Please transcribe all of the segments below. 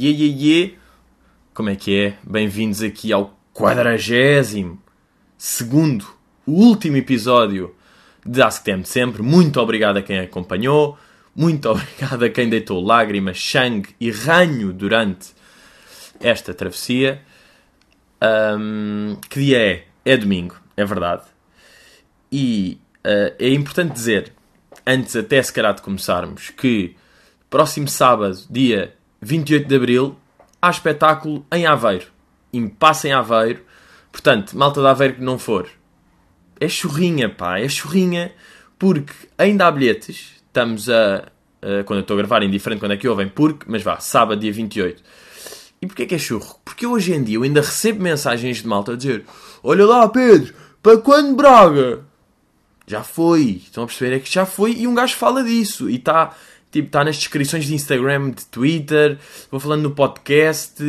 Ye, ye, ye. Como é que é? Bem-vindos aqui ao quadragésimo segundo, último episódio de Ask Them Sempre. Muito obrigado a quem acompanhou. Muito obrigado a quem deitou lágrimas, sangue e ranho durante esta travessia. Um, que dia é? É domingo, é verdade. E uh, é importante dizer, antes até se calhar de começarmos, que próximo sábado, dia 28 de Abril, há espetáculo em Aveiro. Impasse em Aveiro. Portanto, malta de Aveiro que não for. É churrinha, pá, é churrinha. Porque ainda há bilhetes. Estamos a... a quando eu estou a gravar, indiferente quando é que ouvem, porque... Mas vá, sábado, dia 28. E porquê que é churro? Porque hoje em dia eu ainda recebo mensagens de malta a dizer Olha lá, Pedro, para quando Braga? Já foi. Estão a perceber? É que já foi e um gajo fala disso. E está Tipo, está nas descrições de Instagram, de Twitter, vou falando no podcast.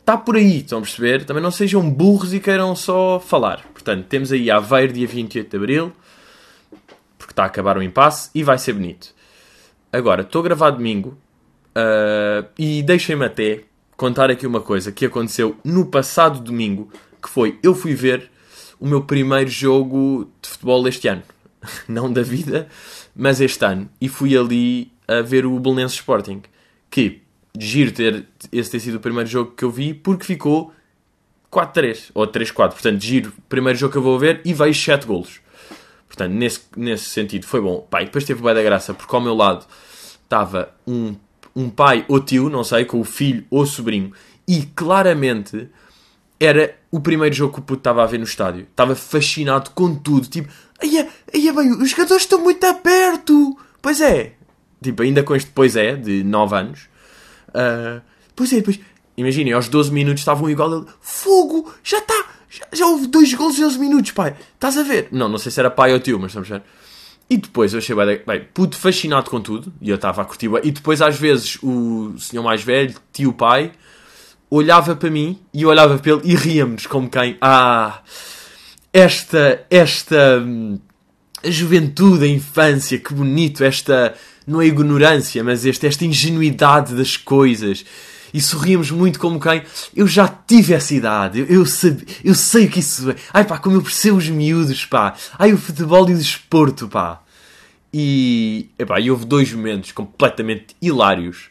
Está por aí, estão a perceber? Também não sejam burros e queiram só falar. Portanto, temos aí Aveiro, dia 28 de Abril, porque está a acabar o impasse e vai ser bonito. Agora, estou a gravar domingo uh, e deixem-me até contar aqui uma coisa que aconteceu no passado domingo, que foi, eu fui ver o meu primeiro jogo de futebol este ano. Não da vida, mas este ano, e fui ali a ver o Belenenses Sporting, que giro ter esse ter sido o primeiro jogo que eu vi, porque ficou 4-3, ou 3-4, portanto giro, primeiro jogo que eu vou ver, e vejo 7 golos. Portanto, nesse, nesse sentido foi bom. Pai, depois teve bem da graça, porque ao meu lado estava um, um pai ou tio, não sei, com o filho ou sobrinho, e claramente era o primeiro jogo que o puto estava a ver no estádio. Estava fascinado com tudo, tipo, Aí bem, os jogadores estão muito perto. Pois é. Tipo, ainda com este pois é, de 9 anos. Uh, pois é, depois... Imaginem, aos 12 minutos estavam igual. Ele, Fogo! Já está! Já, já, houve dois gols em 11 minutos, pai. Estás a ver? Não, não sei se era pai ou tio, mas estamos a ver. E depois eu achei bem puto fascinado com tudo. E eu estava a curtir E depois às vezes o senhor mais velho, tio pai, olhava para mim e olhava para ele e ríamos como quem... Ah esta, esta hum, a juventude, a infância, que bonito, esta, não é ignorância, mas esta, esta ingenuidade das coisas. E sorríamos muito como quem, eu já tive essa idade, eu, eu, sabe, eu sei o que isso é. Ai pá, como eu percebo os miúdos, pá. Ai, o futebol e o desporto, pá. E, epá, e houve dois momentos completamente hilários,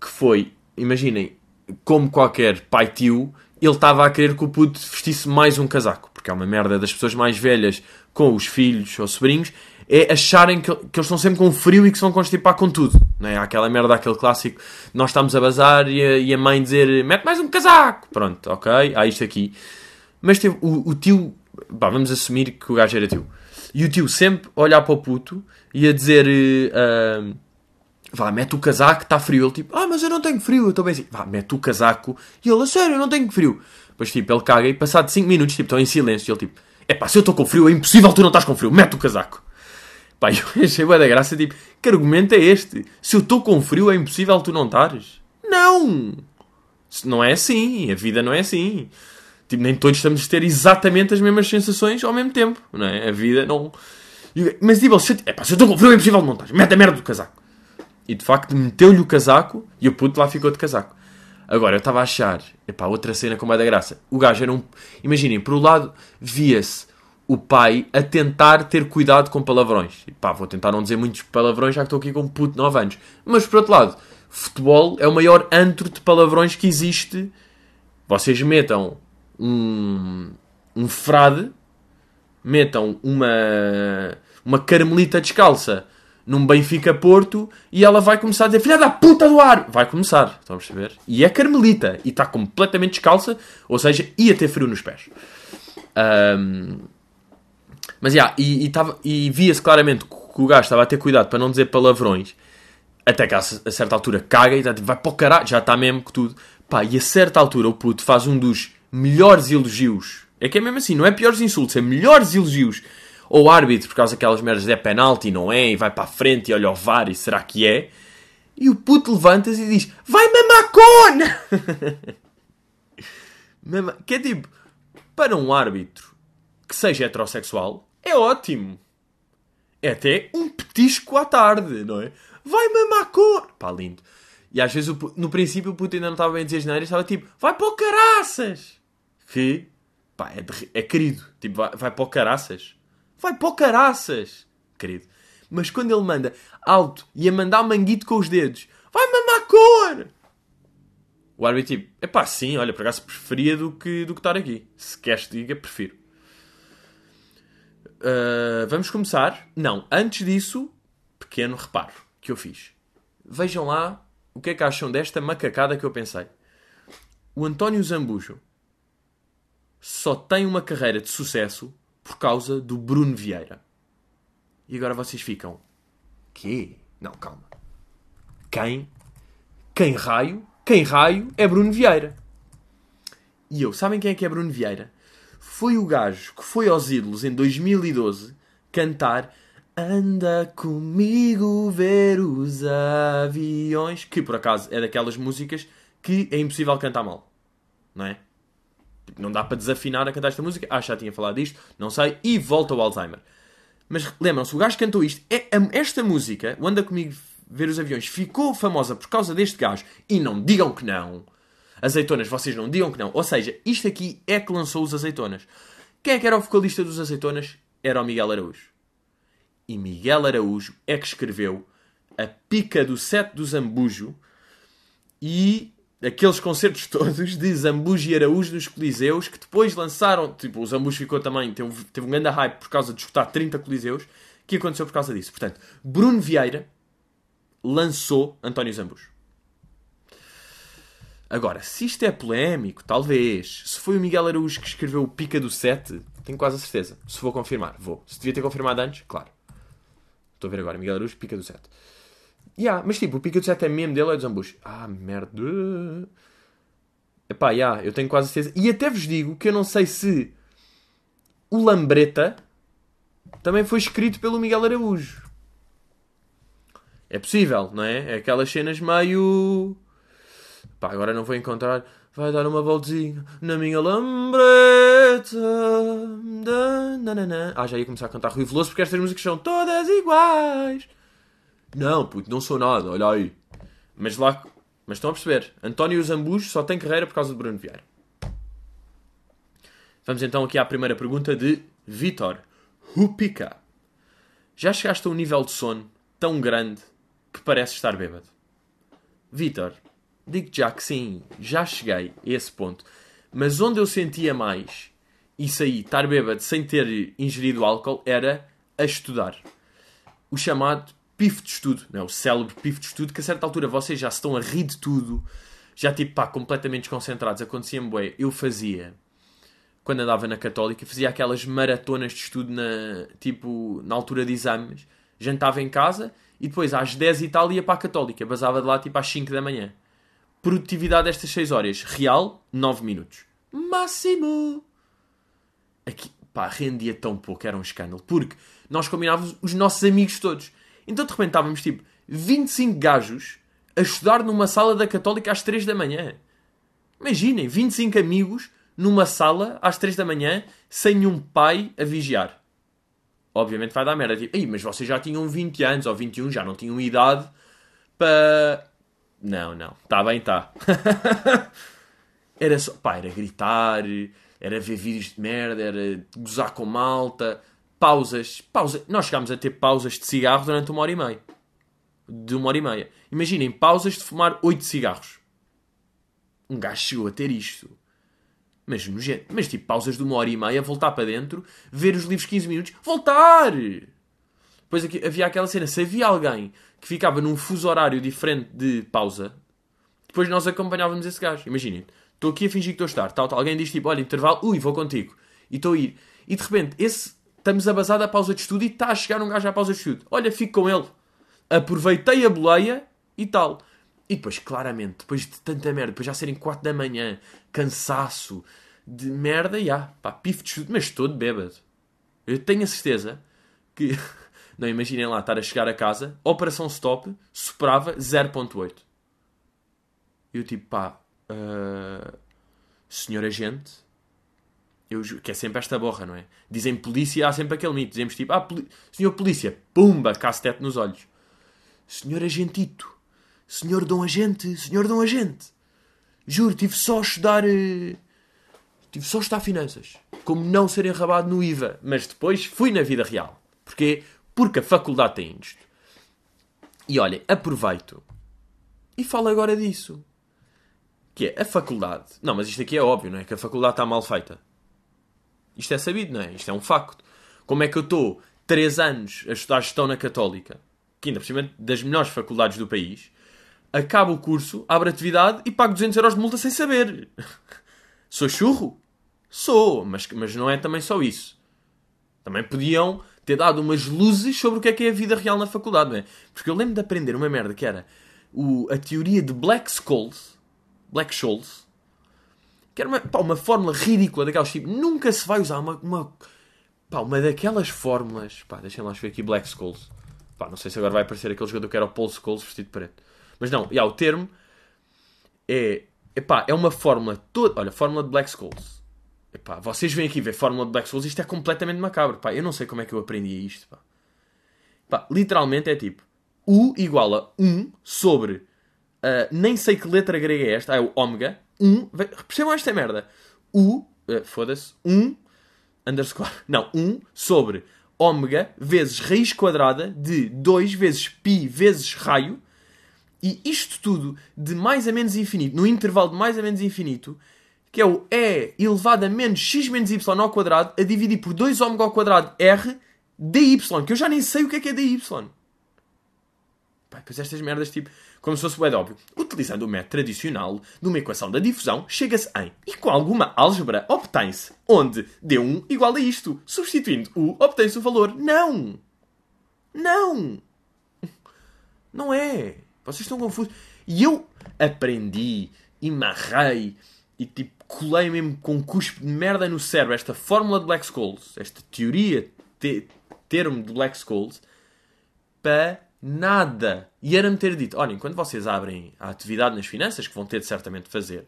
que foi, imaginem, como qualquer pai-tio, ele estava a querer que o puto vestisse mais um casaco porque é uma merda das pessoas mais velhas com os filhos ou sobrinhos, é acharem que, que eles estão sempre com frio e que se vão constipar com tudo. Não é? Aquela merda, aquele clássico, nós estamos a bazar e a, e a mãe dizer, mete mais um casaco. Pronto, ok, há isto aqui. Mas teve, o, o tio, pá, vamos assumir que o gajo era tio. E o tio sempre olhar para o puto e a dizer, uh, vá, mete o casaco, está frio. Ele tipo, ah, mas eu não tenho frio. Eu estou bem assim, vá, mete o casaco. E ele, a sério, eu não tenho frio. Depois, tipo, ele caga e passado 5 minutos, tipo, estão em silêncio. E ele, tipo, é pá, se eu estou com frio, é impossível tu não estás com frio, mete o casaco. Pá, eu achei bem da graça, tipo, que argumento é este? Se eu estou com frio, é impossível tu não estares? Não! Não é assim, a vida não é assim. Tipo, nem todos estamos a ter exatamente as mesmas sensações ao mesmo tempo, não é? A vida não... Mas, tipo, se, eu estou com frio, é impossível não estás, mete a merda do casaco. E, de facto, meteu-lhe o casaco e o puto lá ficou de casaco. Agora, eu estava a achar, epá, outra cena com mais da graça. O gajo era um. Imaginem, por um lado, via-se o pai a tentar ter cuidado com palavrões. E pá, vou tentar não dizer muitos palavrões já que estou aqui com um puto de 9 anos. Mas por outro lado, futebol é o maior antro de palavrões que existe. Vocês metam um, um frade, metam uma, uma carmelita descalça num Benfica Porto e ela vai começar a dizer filha da puta do ar! Vai começar, estão a perceber? E é carmelita e está completamente descalça, ou seja, ia ter frio nos pés. Um, mas yeah, e, e, e via-se claramente que o gajo estava a ter cuidado para não dizer palavrões, até que a, a certa altura caga e tá, vai para o caralho, já está mesmo que tudo. Pá, e a certa altura o puto faz um dos melhores elogios. É que é mesmo assim, não é piores insultos, é melhores elogios ou árbitro, por causa daquelas merdas, é penalti, não é? E vai para a frente e olha o VAR e será que é? E o puto levanta-se e diz: Vai mamacona! que é tipo, para um árbitro que seja heterossexual, é ótimo. É até um petisco à tarde, não é? Vai mamacona! Pá, lindo. E às vezes, no princípio, o puto ainda não estava bem a dizer neiras, estava tipo, vai para o caraças! Que, pá, é, de é querido. Tipo, vai, vai para o caraças. Vai para o caraças! Querido. Mas quando ele manda alto e a mandar manguito com os dedos, vai mamar cor! O árbitro tipo, é pá, sim, olha, por acaso preferia do que, do que estar aqui. Se queres que diga, prefiro. Uh, vamos começar. Não, antes disso, pequeno reparo que eu fiz. Vejam lá o que é que acham desta macacada que eu pensei. O António Zambujo só tem uma carreira de sucesso por causa do Bruno Vieira. E agora vocês ficam. Quê? Não, calma. Quem? Quem raio? Quem raio é Bruno Vieira. E eu, sabem quem é que é Bruno Vieira? Foi o gajo que foi aos ídolos em 2012 cantar Anda comigo ver os aviões, que por acaso é daquelas músicas que é impossível cantar mal, não é? Tipo, não dá para desafinar a cantar esta música. Ah, já tinha falado disto, não sei. E volta ao Alzheimer. Mas lembram-se, o gajo cantou isto, é, esta música, o Anda Comigo Ver os Aviões, ficou famosa por causa deste gajo. E não digam que não. Azeitonas, vocês não digam que não. Ou seja, isto aqui é que lançou os Azeitonas. Quem é que era o vocalista dos Azeitonas? Era o Miguel Araújo. E Miguel Araújo é que escreveu a pica do set do Zambujo e aqueles concertos todos de Zambujo e Araújo nos Coliseus que depois lançaram. Tipo, o Zambujo ficou também, teve, teve um grande hype por causa de escutar 30 Coliseus, que aconteceu por causa disso. Portanto, Bruno Vieira lançou António Zambujo. Agora, se isto é polémico, talvez. Se foi o Miguel Araújo que escreveu o Pica do 7, tenho quase a certeza. Se vou confirmar, vou. Se devia ter confirmado antes, claro. Estou a ver agora, Miguel Araújo, Pica do 7. Yeah, mas tipo, o Pica do 7 é mesmo dele é do Zambujo? Ah, merda. Epá, yeah, eu tenho quase certeza. E até vos digo que eu não sei se o Lambreta também foi escrito pelo Miguel Araújo. É possível, não é? É aquelas cenas meio. Pá, agora não vou encontrar. Vai dar uma voltinha na minha lambreta. Ah, já ia começar a cantar Rui Veloso porque estas músicas são todas iguais. Não, puto, não sou nada, olha aí. Mas lá. Mas estão a perceber. António Zambujo só tem carreira por causa de Bruno Vieira. Vamos então aqui à primeira pergunta de Vitor Rupica. Já chegaste a um nível de sono tão grande que parece estar bêbado? Vitor, digo já que sim, já cheguei a esse ponto. Mas onde eu sentia mais isso aí, estar bêbado sem ter ingerido álcool, era a estudar. O chamado pif de estudo, não é? o célebre pif de estudo, que a certa altura vocês já se estão a rir de tudo, já tipo pá, completamente desconcentrados. Acontecia-me, bué, eu fazia, quando andava na Católica, fazia aquelas maratonas de estudo na, tipo, na altura de exames, jantava em casa e depois às 10 e tal ia para a Católica, basava de lá tipo às 5 da manhã. Produtividade destas 6 horas, real, 9 minutos. Máximo! Aqui, pá, rendia tão pouco, era um escândalo, porque nós combinávamos os nossos amigos todos. Então de repente estávamos tipo 25 gajos a estudar numa sala da Católica às 3 da manhã. Imaginem, 25 amigos numa sala às 3 da manhã sem nenhum pai a vigiar. Obviamente vai dar merda. Tipo, Ei, mas vocês já tinham 20 anos ou 21, já não tinham idade para. Não, não. Está bem, está. era só. Pá, era gritar, era ver vídeos de merda, era gozar com malta, pausas. pausa Nós chegámos a ter pausas de cigarro durante uma hora e meia. De uma hora e meia. Imaginem, pausas de fumar 8 cigarros. Um gajo chegou a ter isto. Mas, nojento. mas tipo, pausas de uma hora e meia, voltar para dentro, ver os livros 15 minutos, voltar! Depois aqui, havia aquela cena, se havia alguém que ficava num fuso horário diferente de pausa, depois nós acompanhávamos esse gajo. Imaginem, estou aqui a fingir que estou a estar, tal, tal. alguém diz tipo, olha, intervalo, ui, vou contigo. E estou a ir. E de repente, esse, estamos a basar da pausa de estudo e está a chegar um gajo à pausa de estudo. Olha, fico com ele. Aproveitei a boleia e tal. E depois, claramente, depois de tanta merda, depois já serem 4 da manhã, cansaço, de merda, já, pá, pif de estudo, mas todo bêbado. Eu tenho a certeza que, não imaginem lá, estar a chegar a casa, operação stop, soprava 0.8. Eu tipo, pá, uh, senhor agente, eu, que é sempre esta borra, não é? Dizem polícia, há sempre aquele mito. Dizemos tipo, ah, poli- senhor polícia, pumba, cacetete nos olhos. Senhor agentito, Senhor Dom Agente, Senhor Dom Agente. Juro, tive só a estudar. eh, Tive só a estudar finanças. Como não ser enrabado no IVA. Mas depois fui na vida real. Porquê? Porque a faculdade tem isto. E olhem, aproveito. E falo agora disso. Que é a faculdade. Não, mas isto aqui é óbvio, não é? Que a faculdade está mal feita. Isto é sabido, não é? Isto é um facto. Como é que eu estou 3 anos a estudar gestão na Católica, que ainda cima é das melhores faculdades do país, acabo o curso, abro atividade e pago 200 euros de multa sem saber. Sou churro? Sou, mas, mas não é também só isso. Também podiam ter dado umas luzes sobre o que é que é a vida real na faculdade, não é? Porque eu lembro de aprender uma merda que era o, a teoria de Black Scholes, Black Scholes, que era uma, pá, uma fórmula ridícula daquelas tipo, nunca se vai usar uma, uma, pá, uma daquelas fórmulas. Pá, deixem lá ver aqui Black Scholes. Pá, não sei se agora vai aparecer aquele jogador que era o Paul Scholes vestido de preto. Mas não, já, o termo é, epá, é uma fórmula toda. Olha, fórmula de Black Scholes. Epá, vocês vêm aqui ver fórmula de Black Scholes, isto é completamente macabro. Pá, eu não sei como é que eu aprendi isto. Pá. Pá, literalmente é tipo U igual a 1 sobre. ah, nem sei que letra grega é esta, ah, é o ômega. 1. ve- Percebam esta merda. U. ah, Foda-se. 1 underscore. Não, 1 sobre ômega vezes raiz quadrada de 2 vezes pi vezes raio. E isto tudo de mais a menos infinito, no intervalo de mais a menos infinito, que é o E elevado a menos x menos y ao quadrado, a dividir por 2 ômega ao quadrado r dy, que eu já nem sei o que é que é dy. Pois estas merdas, tipo, como se fosse de óbvio. Utilizando o método tradicional de uma equação da difusão, chega-se em. E com alguma álgebra obtém-se. Onde D1 igual a isto. Substituindo U, obtém-se o valor. Não! Não! Não é. Vocês estão confusos. E eu aprendi e marrei e tipo colei mesmo com cuspe de merda no cérebro esta fórmula de Black Scholes, esta teoria, te- termo de Black Scholes, para nada. E era-me ter dito: olhem, quando vocês abrem a atividade nas finanças, que vão ter de certamente fazer,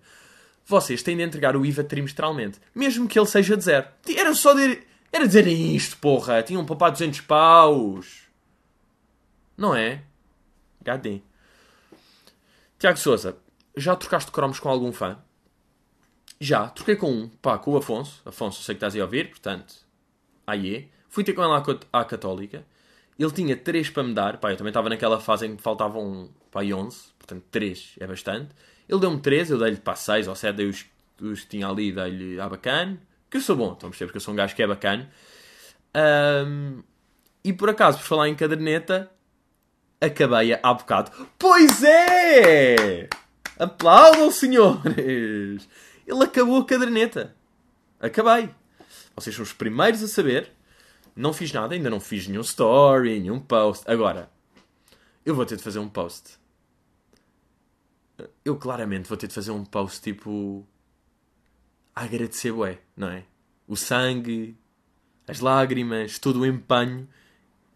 vocês têm de entregar o IVA trimestralmente, mesmo que ele seja de zero. Era só dizer, era dizerem isto, porra. Tinham poupado 200 paus. Não é? HD. Tiago Souza, já trocaste cromos com algum fã? Já, troquei com um, pá, com o Afonso. Afonso, sei que estás aí a ouvir, portanto, aí Fui ter com co- à Católica. Ele tinha 3 para me dar, pá, eu também estava naquela fase em que faltavam, pá, 11, portanto 3 é bastante. Ele deu-me 3, eu dei-lhe, pá, 6 ou 7, dei os, os que tinha ali, dei-lhe à bacana. Que eu sou bom, estão a perceber, porque eu sou um gajo que é bacana. Ahm, e por acaso, por falar em caderneta, acabei-a há bocado. Pois é! Aplaudam, senhores! Ele acabou a caderneta. Acabei. Vocês são os primeiros a saber. Não fiz nada, ainda não fiz nenhum story, nenhum post. Agora, eu vou ter de fazer um post. Eu claramente vou ter de fazer um post tipo. A agradecer, bué, não é? O sangue, as lágrimas, todo o empenho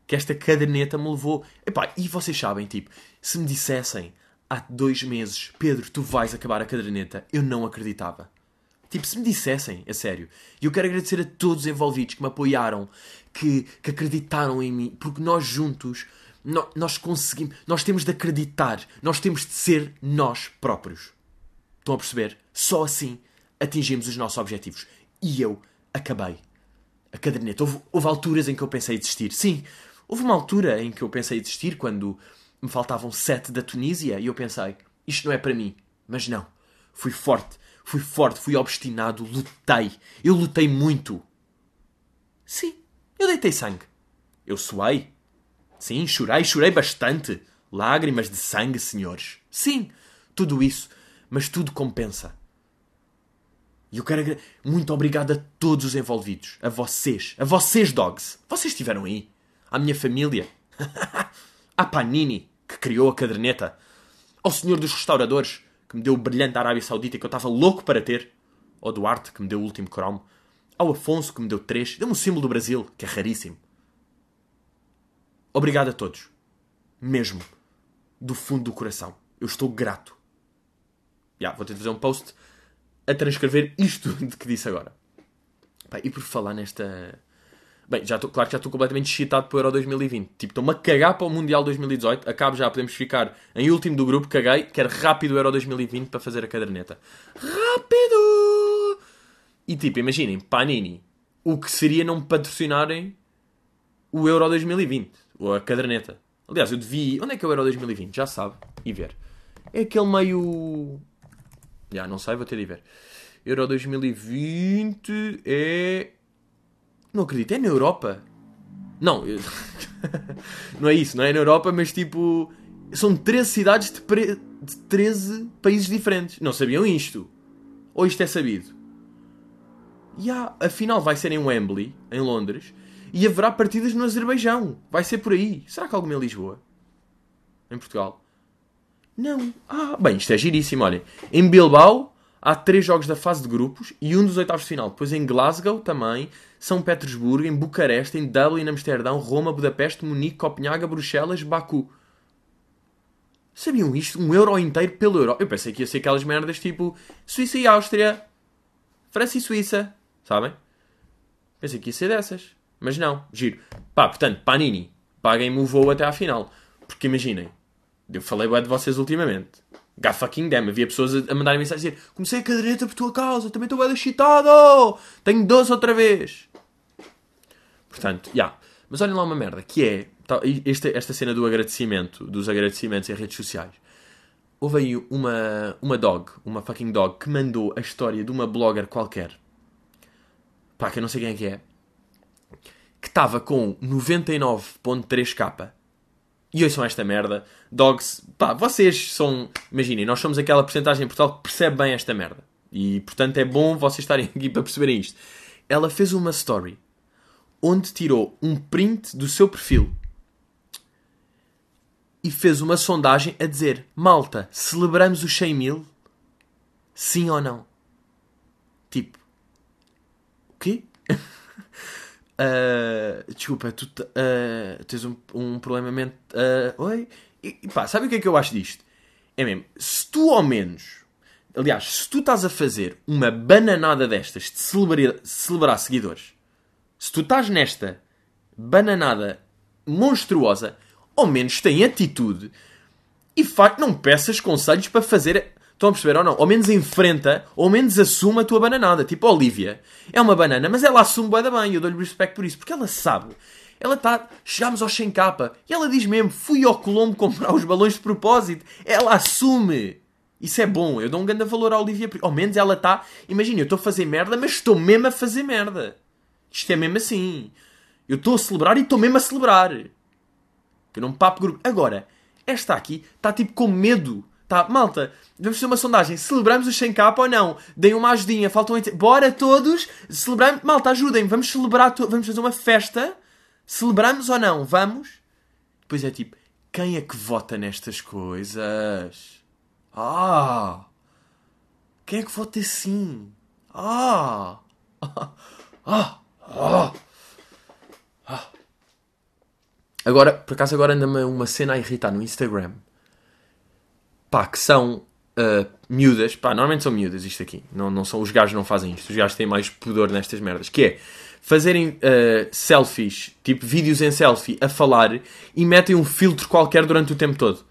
que esta caderneta me levou. Epá, e vocês sabem, tipo, se me dissessem há dois meses, Pedro, tu vais acabar a caderneta, eu não acreditava. Tipo, se me dissessem, a sério. E eu quero agradecer a todos os envolvidos que me apoiaram, que, que acreditaram em mim, porque nós juntos, nó- nós conseguimos, nós temos de acreditar, nós temos de ser nós próprios. Estão a perceber? Só assim atingimos os nossos objetivos. E eu acabei a caderneta. Houve, houve alturas em que eu pensei desistir. Sim, houve uma altura em que eu pensei desistir quando me faltavam sete da Tunísia e eu pensei, isto não é para mim. Mas não. Fui forte, fui forte, fui obstinado, lutei. Eu lutei muito. Sim, eu deitei sangue. Eu suei. Sim, chorei, chorei bastante. Lágrimas de sangue, senhores. Sim, tudo isso, mas tudo compensa. E eu quero muito obrigado a todos os envolvidos, a vocês, a vocês dogs. Vocês estiveram aí, à minha família, à Panini que criou a caderneta, ao senhor dos restauradores que me deu o brilhante Arábia Saudita que eu estava louco para ter, ao Duarte que me deu o último cromo, ao Afonso que me deu três, deu-me o símbolo do Brasil que é raríssimo. Obrigado a todos, mesmo do fundo do coração. Eu estou grato. Já, vou ter de fazer um post a transcrever isto de que disse agora. E por falar nesta. Bem, já tô, claro que já estou completamente excitado para o Euro 2020. Tipo, estou-me a cagar para o Mundial 2018. Acabo já, podemos ficar em último do grupo. Caguei. Quero rápido o Euro 2020 para fazer a caderneta. Rápido! E tipo, imaginem, Panini. O que seria não patrocinarem o Euro 2020? Ou a caderneta. Aliás, eu devia... Onde é que é o Euro 2020? Já sabe. E ver. É aquele meio... Já, não sei, vou ter de ver. Euro 2020 é... Não acredito, é na Europa? Não, eu... não é isso, não é na Europa, mas tipo... São 13 cidades de, pre... de 13 países diferentes. Não sabiam isto? Ou isto é sabido? E há, afinal vai ser em Wembley, em Londres, e haverá partidas no Azerbaijão. Vai ser por aí. Será que alguma em Lisboa? Em Portugal? Não. Ah, bem, isto é giríssimo, olhem. Em Bilbao há três jogos da fase de grupos e um dos oitavos de final. Depois em Glasgow também, São Petersburgo, em Bucareste, em Dublin, Amsterdão, Roma, Budapeste, Munique, Copenhaga, Bruxelas, Baku. Sabiam isto? Um euro inteiro pelo euro. Eu pensei que ia ser aquelas merdas tipo Suíça e Áustria, França e Suíça, sabem? Pensei que ia ser dessas. Mas não, giro. Pá, portanto, Panini, paguem-me o voo até à final. Porque imaginem, eu falei bem de vocês ultimamente. God fucking damn, havia pessoas a, mandarem mensagem a dizer comecei a caderneta por tua causa, também estou bem excitado, tenho 12 outra vez. Portanto, já. Yeah. Mas olhem lá uma merda, que é esta, esta cena do agradecimento, dos agradecimentos em redes sociais. Houve aí uma, uma dog, uma fucking dog, que mandou a história de uma blogger qualquer. Pá, que eu não sei quem é que é. Que estava com 99.3k e ouçam esta merda. Dogs, pá, vocês são. Imaginem, nós somos aquela porcentagem em Portugal que percebe bem esta merda. E portanto é bom vocês estarem aqui para perceberem isto. Ela fez uma story onde tirou um print do seu perfil e fez uma sondagem a dizer: Malta, celebramos os 100 mil? Sim ou não? Tipo, o quê? Uh, desculpa, tu uh, tens um, um problema mente. Uh, oi? E, e pá, sabe o que é que eu acho disto? É mesmo, se tu ao menos. Aliás, se tu estás a fazer uma bananada destas de celebrar, celebrar seguidores, se tu estás nesta bananada monstruosa, ao menos tem atitude e facto não peças conselhos para fazer Estão a perceber ou não? Ou menos enfrenta, ou menos assume a tua bananada. Tipo, a Olivia é uma banana, mas ela assume bem da bem. Eu dou-lhe respeito por isso, porque ela sabe. Ela está. Chegámos ao 100 capa e ela diz mesmo: fui ao Colombo comprar os balões de propósito. Ela assume. Isso é bom. Eu dou um grande valor à Olivia. Ao menos ela está. Imagina, eu estou a fazer merda, mas estou mesmo a fazer merda. Isto é mesmo assim. Eu estou a celebrar e estou mesmo a celebrar. Que eu não papo grupo. Agora, esta aqui está tipo com medo Tá, malta, vamos fazer uma sondagem. Celebramos os 100 capa ou não? Deem uma ajudinha, faltam 80. Bora todos, celebramos. Malta, ajudem, vamos celebrar, vamos fazer uma festa. Celebramos ou não? Vamos? Depois é tipo, quem é que vota nestas coisas? Ah! Quem é que vota assim? Ah! Ah! Ah! ah. Agora, por acaso, agora anda-me uma cena a irritar no Instagram pá, que são uh, miúdas, pá, normalmente são miúdas isto aqui, não, não são, os gajos não fazem isto, os gajos têm mais pudor nestas merdas, que é fazerem uh, selfies, tipo vídeos em selfie, a falar e metem um filtro qualquer durante o tempo todo.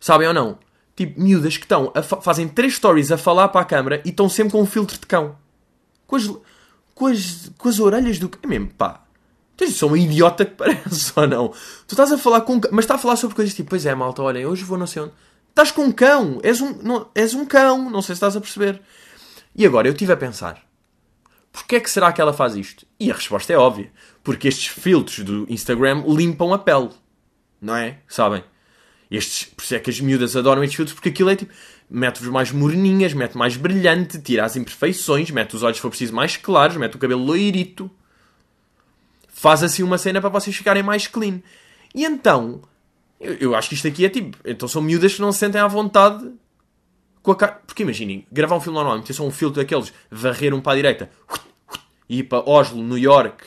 Sabem ou não? Tipo, miúdas que estão, fazem três stories a falar para a câmara e estão sempre com um filtro de cão. Com as, com as, com as orelhas do. É mesmo, pá. Tu sou uma idiota que parece ou não? Tu estás a falar com. Mas está a falar sobre coisas tipo, pois é, malta, olhem, hoje vou não sei onde. Estás com um cão. És um, não, és um cão. Não sei se estás a perceber. E agora eu estive a pensar. Porquê é que será que ela faz isto? E a resposta é óbvia. Porque estes filtros do Instagram limpam a pele. Não é? Sabem? Estes, por isso é que as miúdas adoram estes filtros, porque aquilo é tipo, mete-vos mais moreninhas, mete mais brilhante, tira as imperfeições, mete os olhos, se for preciso, mais claros, mete o cabelo loirito. Faz assim uma cena para vocês ficarem mais clean. E então, eu, eu, acho que isto aqui é tipo. Então são miúdas que não se sentem à vontade com a cara. Porque imaginem, gravar um filme normalmente ter só um filtro daqueles, varrer um para a direita e ir para Oslo, New York,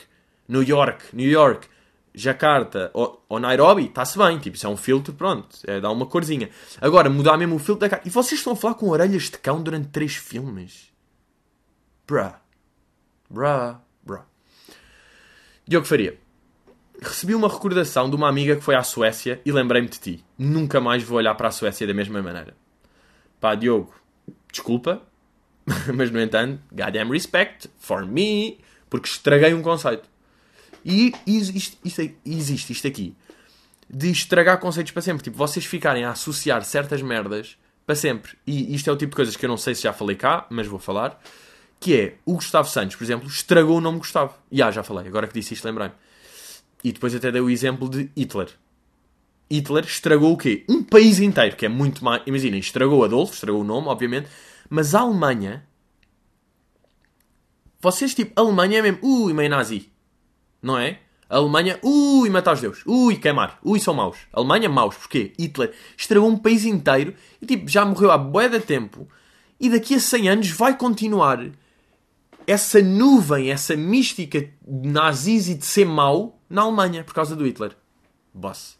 New York, New York, Jakarta ou, ou Nairobi, está-se bem. Tipo, isso é um filtro, pronto, é, dá uma corzinha. Agora, mudar mesmo o filtro da cara. E vocês estão a falar com orelhas de cão durante três filmes? Bruh. Bruh. Bruh. Diogo Faria. Recebi uma recordação de uma amiga que foi à Suécia e lembrei-me de ti. Nunca mais vou olhar para a Suécia da mesma maneira. Pá, Diogo, desculpa, mas no entanto, goddamn respect for me, porque estraguei um conceito. E isto, isto, existe isto aqui de estragar conceitos para sempre. Tipo, vocês ficarem a associar certas merdas para sempre. E isto é o tipo de coisas que eu não sei se já falei cá, mas vou falar. Que é, o Gustavo Santos, por exemplo, estragou o nome Gustavo. E ah, já falei, agora que disse isto, lembrei-me. E depois até dei o exemplo de Hitler. Hitler estragou o quê? Um país inteiro, que é muito mais. Imaginem, estragou Adolfo, estragou o nome, obviamente, mas a Alemanha. Vocês, tipo, a Alemanha é mesmo. Ui, meio nazi. Não é? A Alemanha, ui, matar os deuses. Ui, queimar. Ui, são maus. A Alemanha, maus. Porquê? Hitler estragou um país inteiro e, tipo, já morreu há bué de tempo. E daqui a 100 anos vai continuar essa nuvem, essa mística de nazis e de ser mau na Alemanha por causa do Hitler. Boss.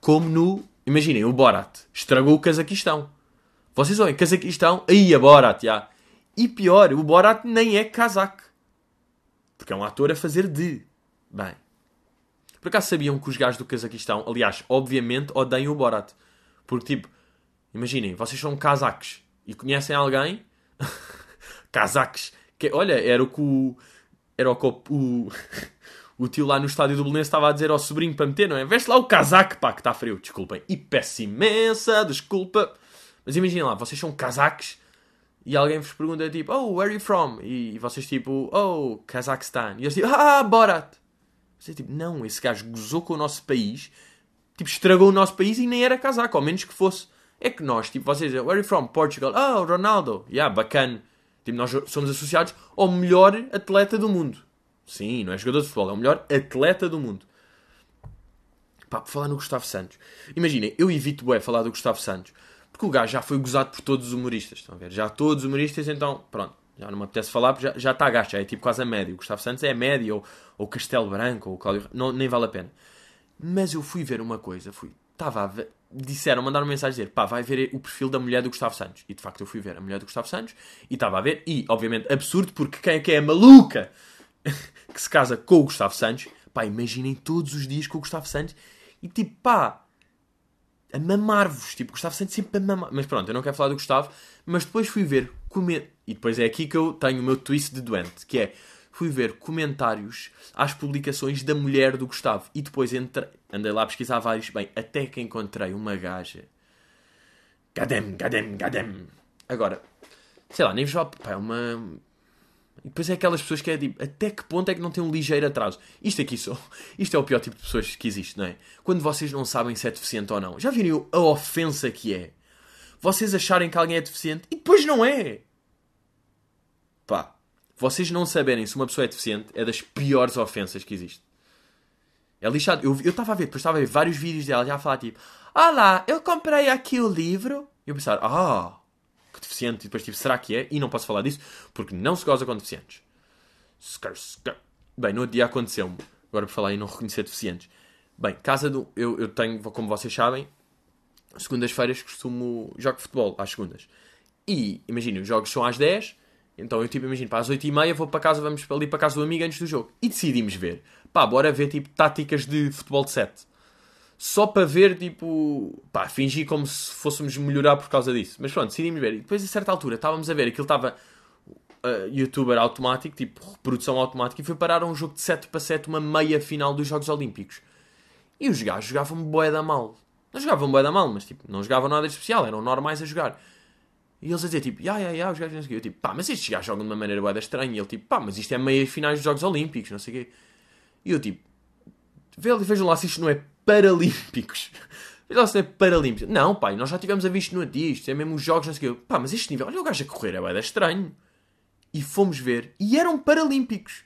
Como no. Imaginem, o Borat estragou o Cazaquistão. Vocês olhem, Cazaquistão, aí a Borat, já. E pior, o Borat nem é casaco. Porque é um ator a fazer de. Bem. Por acaso sabiam que os gajos do Cazaquistão, aliás, obviamente odeiam o Borat. Porque, tipo, imaginem, vocês são cazaques e conhecem alguém. cazaques. Que, olha, era o que o. Era o que o, o tio lá no estádio do Belenense estava a dizer ao sobrinho para meter, não é? Veste lá o casaco, pá, que está frio, desculpem. E peço imensa desculpa. Mas imaginem lá, vocês são casaques e alguém vos pergunta tipo, oh, where are you from? E vocês tipo, oh, Kazakhstan. E eles tipo, ah, Borat. Você tipo, não, esse gajo gozou com o nosso país, tipo, estragou o nosso país e nem era casaco, ao menos que fosse. É que nós, tipo, vocês, where are you from? Portugal. Oh, Ronaldo. Yeah, bacana. Tipo, nós somos associados ao melhor atleta do mundo. Sim, não é jogador de futebol, é o melhor atleta do mundo. Pá, por falar no Gustavo Santos. Imaginem, eu evito bué falar do Gustavo Santos. Porque o gajo já foi gozado por todos os humoristas. Estão a ver? Já todos os humoristas, então, pronto. Já não me apetece falar, porque já, já está a gasto. Já é tipo quase a média. O Gustavo Santos é a média, ou, ou Castelo Branco, ou Cláudio... Não, nem vale a pena. Mas eu fui ver uma coisa. Fui... Estava a ver... Disseram, mandaram uma mensagem dizer, pá, vai ver o perfil da mulher do Gustavo Santos. E de facto eu fui ver a mulher do Gustavo Santos e estava a ver. E, obviamente, absurdo, porque quem é que é a maluca que se casa com o Gustavo Santos? Pá, imaginem todos os dias com o Gustavo Santos. E tipo, pá, a mamar-vos. Tipo, Gustavo Santos sempre a mamar. Mas pronto, eu não quero falar do Gustavo. Mas depois fui ver comer. E depois é aqui que eu tenho o meu twist de doente, que é fui ver comentários às publicações da mulher do Gustavo. E depois entre... andei lá a pesquisar vários. Bem, até que encontrei uma gaja. Gadem, gadem, gadem. Agora, sei lá, nem vos vale. Pá, é uma e depois é aquelas pessoas que é tipo, até que ponto é que não tem um ligeiro atraso? Isto aqui só, isto é o pior tipo de pessoas que existe, não é? Quando vocês não sabem se é deficiente ou não. Já viram a ofensa que é? Vocês acharem que alguém é deficiente e depois não é. Pá, vocês não saberem se uma pessoa é deficiente é das piores ofensas que existe. É lixado. Eu estava a ver, depois estava a ver vários vídeos dela já a falar tipo, ah lá, eu comprei aqui o livro. E eu pensar, ah, deficiente, e depois tipo, será que é? E não posso falar disso porque não se goza com deficientes. Bem, no outro dia aconteceu-me, agora por falar em não reconhecer deficientes. Bem, casa do. Eu, eu tenho, como vocês sabem, segundas-feiras costumo. jogo futebol às segundas. E imagina, os jogos são às 10, então eu tipo, imagino, para às 8h30 vou para casa, vamos ali para casa do amigo antes do jogo. E decidimos ver. Pá, bora ver tipo táticas de futebol de 7 só para ver, tipo, pá, fingir como se fôssemos melhorar por causa disso. Mas pronto, decidimos ver. E depois, a certa altura, estávamos a ver aquilo estava uh, youtuber automático, tipo, reprodução automática, e foi parar um jogo de 7 para 7, uma meia final dos Jogos Olímpicos. E os gajos jogavam boé da mal. Não jogavam boé da mal, mas tipo, não jogavam nada de especial, eram normais a jogar. E eles a dizer, tipo, ya, ya, ya, os gajos não sei. Eu, tipo, pá, mas estes gajos jogam de uma maneira boeda estranha. E ele, tipo, pá, mas isto é meia finais dos Jogos Olímpicos, não sei o quê. E eu, tipo, vejam lá se isto não é Paralímpicos. Vejam lá se não é. Não, pai, nós já tivemos a visto no dia, isto é mesmo os jogos, não sei o quê. Pá, mas este nível, olha o gajo a correr, é bem estranho. E fomos ver, e eram Paralímpicos.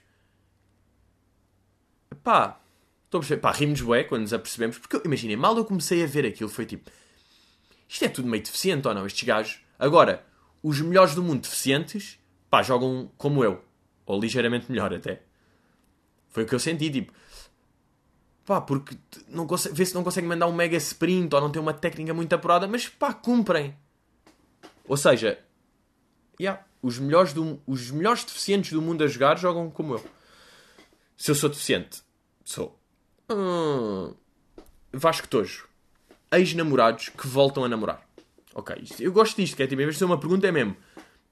Pá, estou a perceber, pá, rimos bué quando nos apercebemos, porque imaginem, mal eu comecei a ver aquilo, foi tipo, isto é tudo meio deficiente ou não, estes gajos. Agora, os melhores do mundo deficientes, pá, jogam como eu. Ou ligeiramente melhor até. Foi o que eu senti, tipo, Pá, porque não consegue, vê se não consegue mandar um mega sprint ou não tem uma técnica muito apurada, mas pá, cumprem. Ou seja, yeah, os, melhores do, os melhores deficientes do mundo a jogar jogam como eu. Se eu sou deficiente, sou. Hum, Vasco Tojo. Ex-namorados que voltam a namorar. Ok, eu gosto disto, que é tipo, em vez de ser uma pergunta, é mesmo.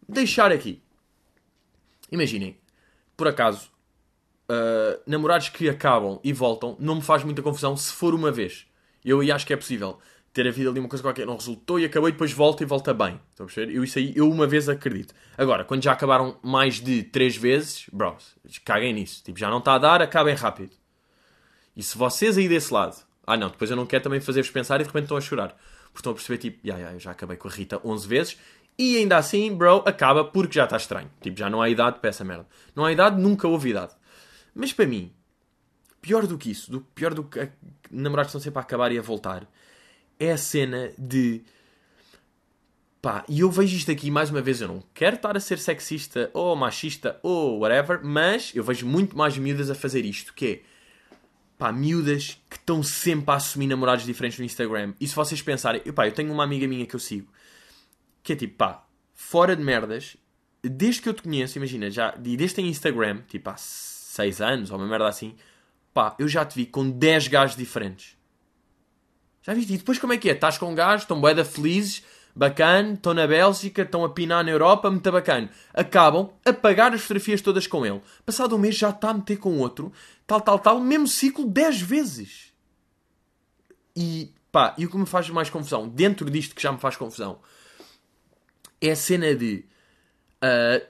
Deixar aqui. Imaginem, por acaso, uh, namorados que acabam e voltam, não me faz muita confusão se for uma vez. Eu aí acho que é possível ter havido ali uma coisa qualquer, não resultou e acabou e depois volta e volta bem. Estão a perceber? Eu isso aí, eu uma vez acredito. Agora, quando já acabaram mais de três vezes, bros, caguem nisso. Tipo, já não está a dar, acabem rápido. E se vocês aí desse lado, ah não, depois eu não quero também fazer-vos pensar e de repente estão a chorar. Porque estão a perceber, tipo, ya, ya, eu já acabei com a Rita 11 vezes e ainda assim, bro, acaba porque já está estranho. Tipo, já não há idade para essa merda. Não há idade, nunca houve idade. Mas para mim, pior do que isso, do, pior do que a- namorados estão sempre a acabar e a voltar, é a cena de. Pá, e eu vejo isto aqui mais uma vez. Eu não quero estar a ser sexista ou machista ou whatever, mas eu vejo muito mais miúdas a fazer isto, que é pá, miúdas que estão sempre a assumir namorados diferentes no Instagram. E se vocês pensarem, pá, eu tenho uma amiga minha que eu sigo, que é tipo, pá, fora de merdas, desde que eu te conheço, imagina, já, e desde que tenho Instagram, tipo há 6 anos ou uma merda assim, pá, eu já te vi com 10 gajos diferentes. Já viste? E depois como é que é? Estás com um gajo, estão bué da felizes, bacana, estão na Bélgica, estão a pinar na Europa, muito bacana. Acabam a pagar as fotografias todas com ele. Passado um mês já está a meter com outro, tal, tal, tal, mesmo ciclo 10 vezes. E pá, e o que me faz mais confusão, dentro disto que já me faz confusão, é a cena de ah,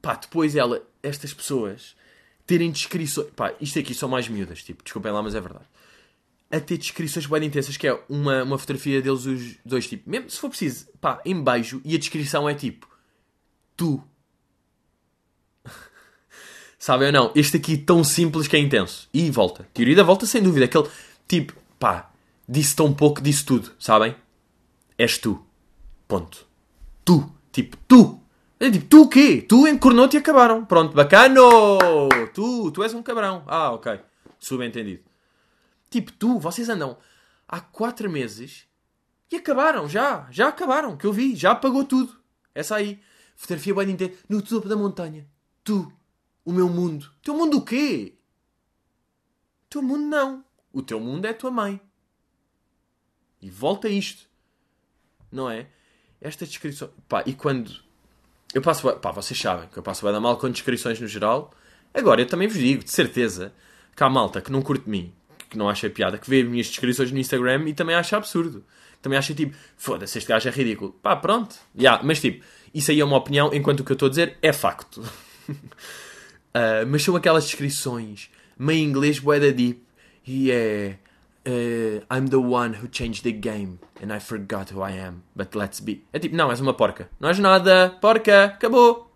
pá, depois ela, estas pessoas terem descrições, pá, isto aqui são mais miúdas, tipo, desculpem lá, mas é verdade a ter descrições bem intensas, que é uma, uma fotografia deles os dois, tipo, mesmo se for preciso, pá, em beijo, e a descrição é tipo, tu. Sabem ou não? Este aqui tão simples que é intenso. E volta. Teoria da volta, sem dúvida. Aquele, tipo, pá, disse tão pouco, disse tudo, sabem? És tu. Ponto. Tu. Tipo, tu. É tipo, tu o quê? Tu encornou-te e acabaram. Pronto, bacano! Tu, tu és um cabrão. Ah, ok. Subentendido. Tipo, tu, vocês andam há quatro meses e acabaram, já, já acabaram, que eu vi, já apagou tudo. Essa aí. Fotografia bem inteira, no topo da montanha. Tu, o meu mundo. Teu mundo o quê? Teu mundo não. O teu mundo é a tua mãe. E volta isto. Não é? Esta descrição. Pá, e quando. Eu passo. Pá, vocês sabem que eu passo bem mal com descrições no geral. Agora, eu também vos digo, de certeza, que há malta que não curte de mim, que não acha piada, que vê as minhas descrições no Instagram e também acha absurdo. Também acha tipo, foda-se, este gajo é ridículo. Pá, pronto. Ya, mas tipo, isso aí é uma opinião, enquanto o que eu estou a dizer é facto. Ah, mas são aquelas descrições, meio inglês, bué da deep, e é. eh, I'm the one who changed the game and I forgot who I am, but let's be. É tipo, não, és uma porca. Não és nada, porca, acabou.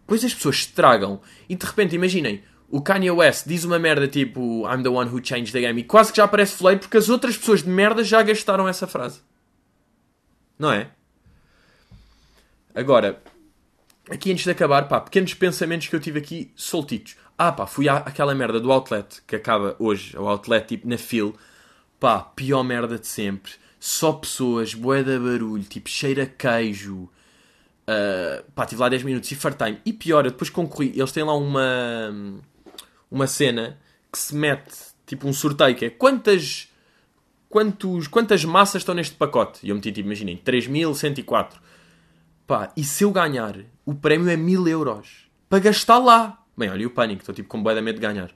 Depois as pessoas estragam e de repente, imaginem, o Kanye West diz uma merda tipo I'm the one who changed the game e quase que já parece fleiro porque as outras pessoas de merda já gastaram essa frase. Não é? Agora, aqui antes de acabar, pá, pequenos pensamentos que eu tive aqui soltitos. Ah, pá, fui àquela merda do outlet que acaba hoje, o outlet tipo na fila. Pá, pior merda de sempre. Só pessoas, bué de barulho, tipo cheira queijo. Uh, pá, estive lá 10 minutos e fartei-me. E pior, eu depois concorri. Eles têm lá uma, uma cena que se mete, tipo um sorteio, que é quantas, quantos, quantas massas estão neste pacote? E eu meti, tipo, imaginem, 3.104. Pá, e se eu ganhar, o prémio é 1000 euros. Para gastar lá. Bem, olha, o pânico, estou tipo com bué de medo de ganhar.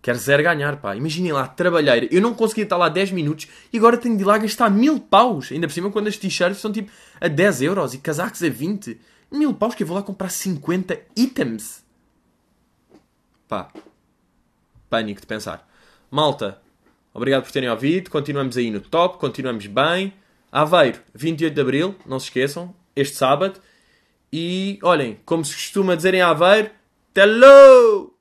Quero zero ganhar, pá. Imaginem lá, trabalheira. Eu não consegui estar lá 10 minutos e agora tenho de ir lá gastar mil paus. Ainda por cima, quando as t-shirts são tipo a 10 euros e casacos a 20. Mil paus que eu vou lá comprar 50 itens. Pá. Pânico de pensar. Malta, obrigado por terem ouvido. Continuamos aí no top, continuamos bem. Aveiro, 28 de Abril, não se esqueçam, este sábado. E olhem, como se costuma dizer em Aveiro, hello!